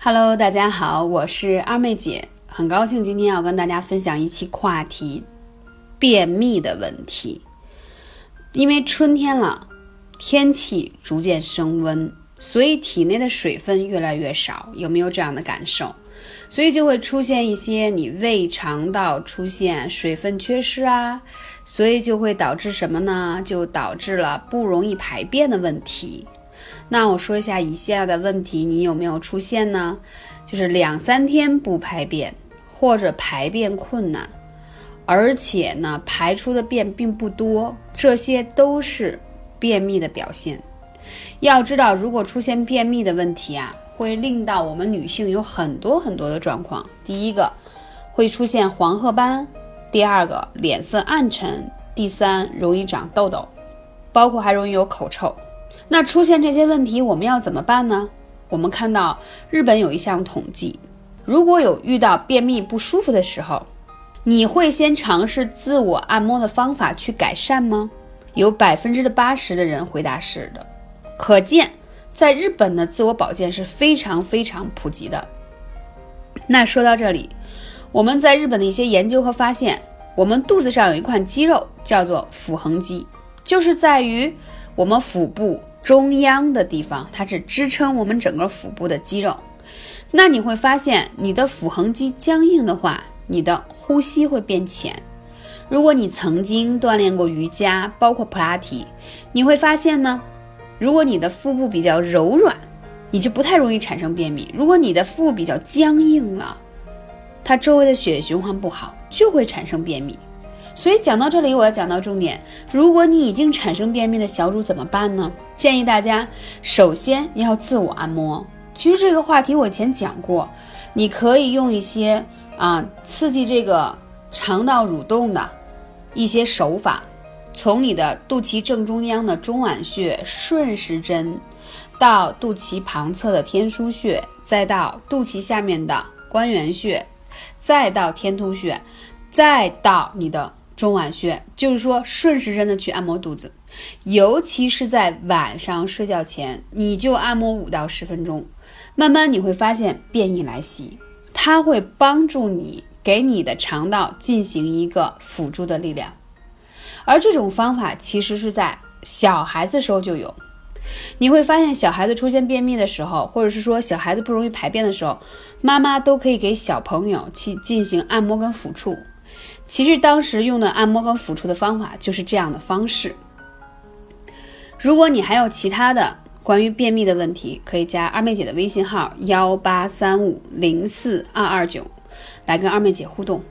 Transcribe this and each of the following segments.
Hello，大家好，我是二妹姐，很高兴今天要跟大家分享一期话题：便秘的问题。因为春天了，天气逐渐升温，所以体内的水分越来越少，有没有这样的感受？所以就会出现一些你胃肠道出现水分缺失啊，所以就会导致什么呢？就导致了不容易排便的问题。那我说一下以下的问题，你有没有出现呢？就是两三天不排便，或者排便困难，而且呢排出的便并不多，这些都是便秘的表现。要知道，如果出现便秘的问题啊，会令到我们女性有很多很多的状况。第一个会出现黄褐斑，第二个脸色暗沉，第三容易长痘痘，包括还容易有口臭。那出现这些问题，我们要怎么办呢？我们看到日本有一项统计，如果有遇到便秘不舒服的时候，你会先尝试自我按摩的方法去改善吗？有百分之的八十的人回答是的，可见在日本的自我保健是非常非常普及的。那说到这里，我们在日本的一些研究和发现，我们肚子上有一块肌肉叫做腹横肌，就是在于我们腹部。中央的地方，它是支撑我们整个腹部的肌肉。那你会发现，你的腹横肌僵硬的话，你的呼吸会变浅。如果你曾经锻炼过瑜伽，包括普拉提，你会发现呢，如果你的腹部比较柔软，你就不太容易产生便秘。如果你的腹部比较僵硬了，它周围的血液循环不好，就会产生便秘。所以讲到这里，我要讲到重点。如果你已经产生便秘的小主怎么办呢？建议大家首先要自我按摩。其实这个话题我以前讲过，你可以用一些啊刺激这个肠道蠕动的一些手法，从你的肚脐正中央的中脘穴顺时针，到肚脐旁侧的天枢穴，再到肚脐下面的关元穴，再到天突穴，再到你的。中脘穴就是说顺时针的去按摩肚子，尤其是在晚上睡觉前，你就按摩五到十分钟，慢慢你会发现便意来袭，它会帮助你给你的肠道进行一个辅助的力量。而这种方法其实是在小孩子时候就有，你会发现小孩子出现便秘的时候，或者是说小孩子不容易排便的时候，妈妈都可以给小朋友去进行按摩跟抚触。其实当时用的按摩和抚触的方法就是这样的方式。如果你还有其他的关于便秘的问题，可以加二妹姐的微信号幺八三五零四二二九，来跟二妹姐互动。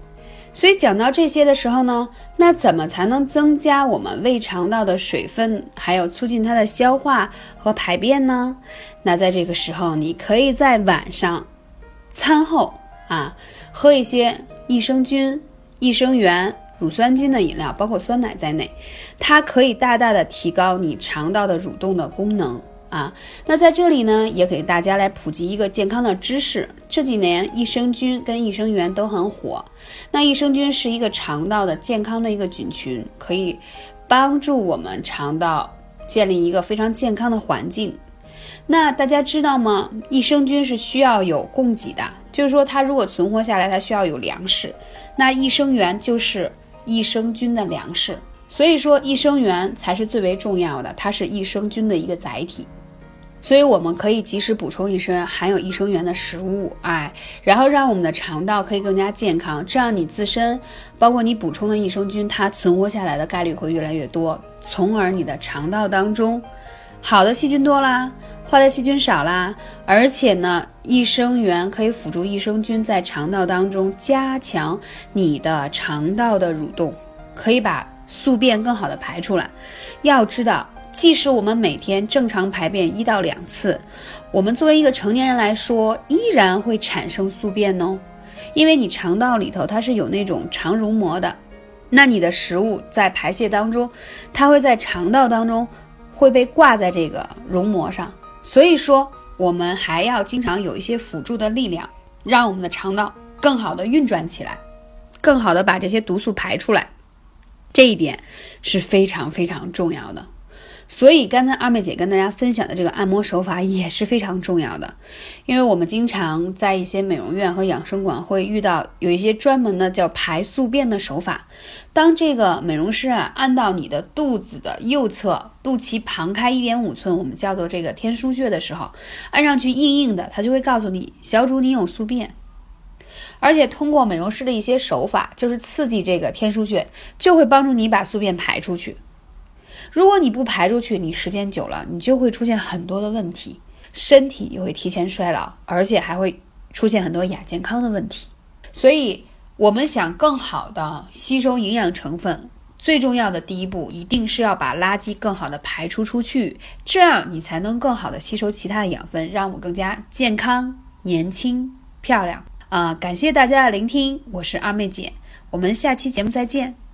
所以讲到这些的时候呢，那怎么才能增加我们胃肠道的水分，还有促进它的消化和排便呢？那在这个时候，你可以在晚上餐后啊，喝一些益生菌。益生元、乳酸菌的饮料，包括酸奶在内，它可以大大的提高你肠道的蠕动的功能啊。那在这里呢，也给大家来普及一个健康的知识。这几年益生菌跟益生元都很火。那益生菌是一个肠道的健康的一个菌群，可以帮助我们肠道建立一个非常健康的环境。那大家知道吗？益生菌是需要有供给的，就是说它如果存活下来，它需要有粮食。那益生元就是益生菌的粮食，所以说益生元才是最为重要的，它是益生菌的一个载体。所以我们可以及时补充一些含有益生元的食物，哎，然后让我们的肠道可以更加健康，这样你自身包括你补充的益生菌，它存活下来的概率会越来越多，从而你的肠道当中好的细菌多啦。坏的细菌少啦，而且呢，益生元可以辅助益生菌在肠道当中加强你的肠道的蠕动，可以把宿便更好的排出来。要知道，即使我们每天正常排便一到两次，我们作为一个成年人来说，依然会产生宿便哦，因为你肠道里头它是有那种肠溶膜的，那你的食物在排泄当中，它会在肠道当中会被挂在这个绒膜上。所以说，我们还要经常有一些辅助的力量，让我们的肠道更好的运转起来，更好的把这些毒素排出来，这一点是非常非常重要的。所以刚才二妹姐跟大家分享的这个按摩手法也是非常重要的，因为我们经常在一些美容院和养生馆会遇到有一些专门的叫排宿便的手法。当这个美容师啊按到你的肚子的右侧，肚脐旁开一点五寸，我们叫做这个天枢穴的时候，按上去硬硬的，他就会告诉你小主你有宿便，而且通过美容师的一些手法，就是刺激这个天枢穴，就会帮助你把宿便排出去。如果你不排出去，你时间久了，你就会出现很多的问题，身体也会提前衰老，而且还会出现很多亚健康的问题。所以，我们想更好的吸收营养成分，最重要的第一步，一定是要把垃圾更好的排出出去，这样你才能更好的吸收其他的养分，让我更加健康、年轻、漂亮啊！感谢大家的聆听，我是二妹姐，我们下期节目再见。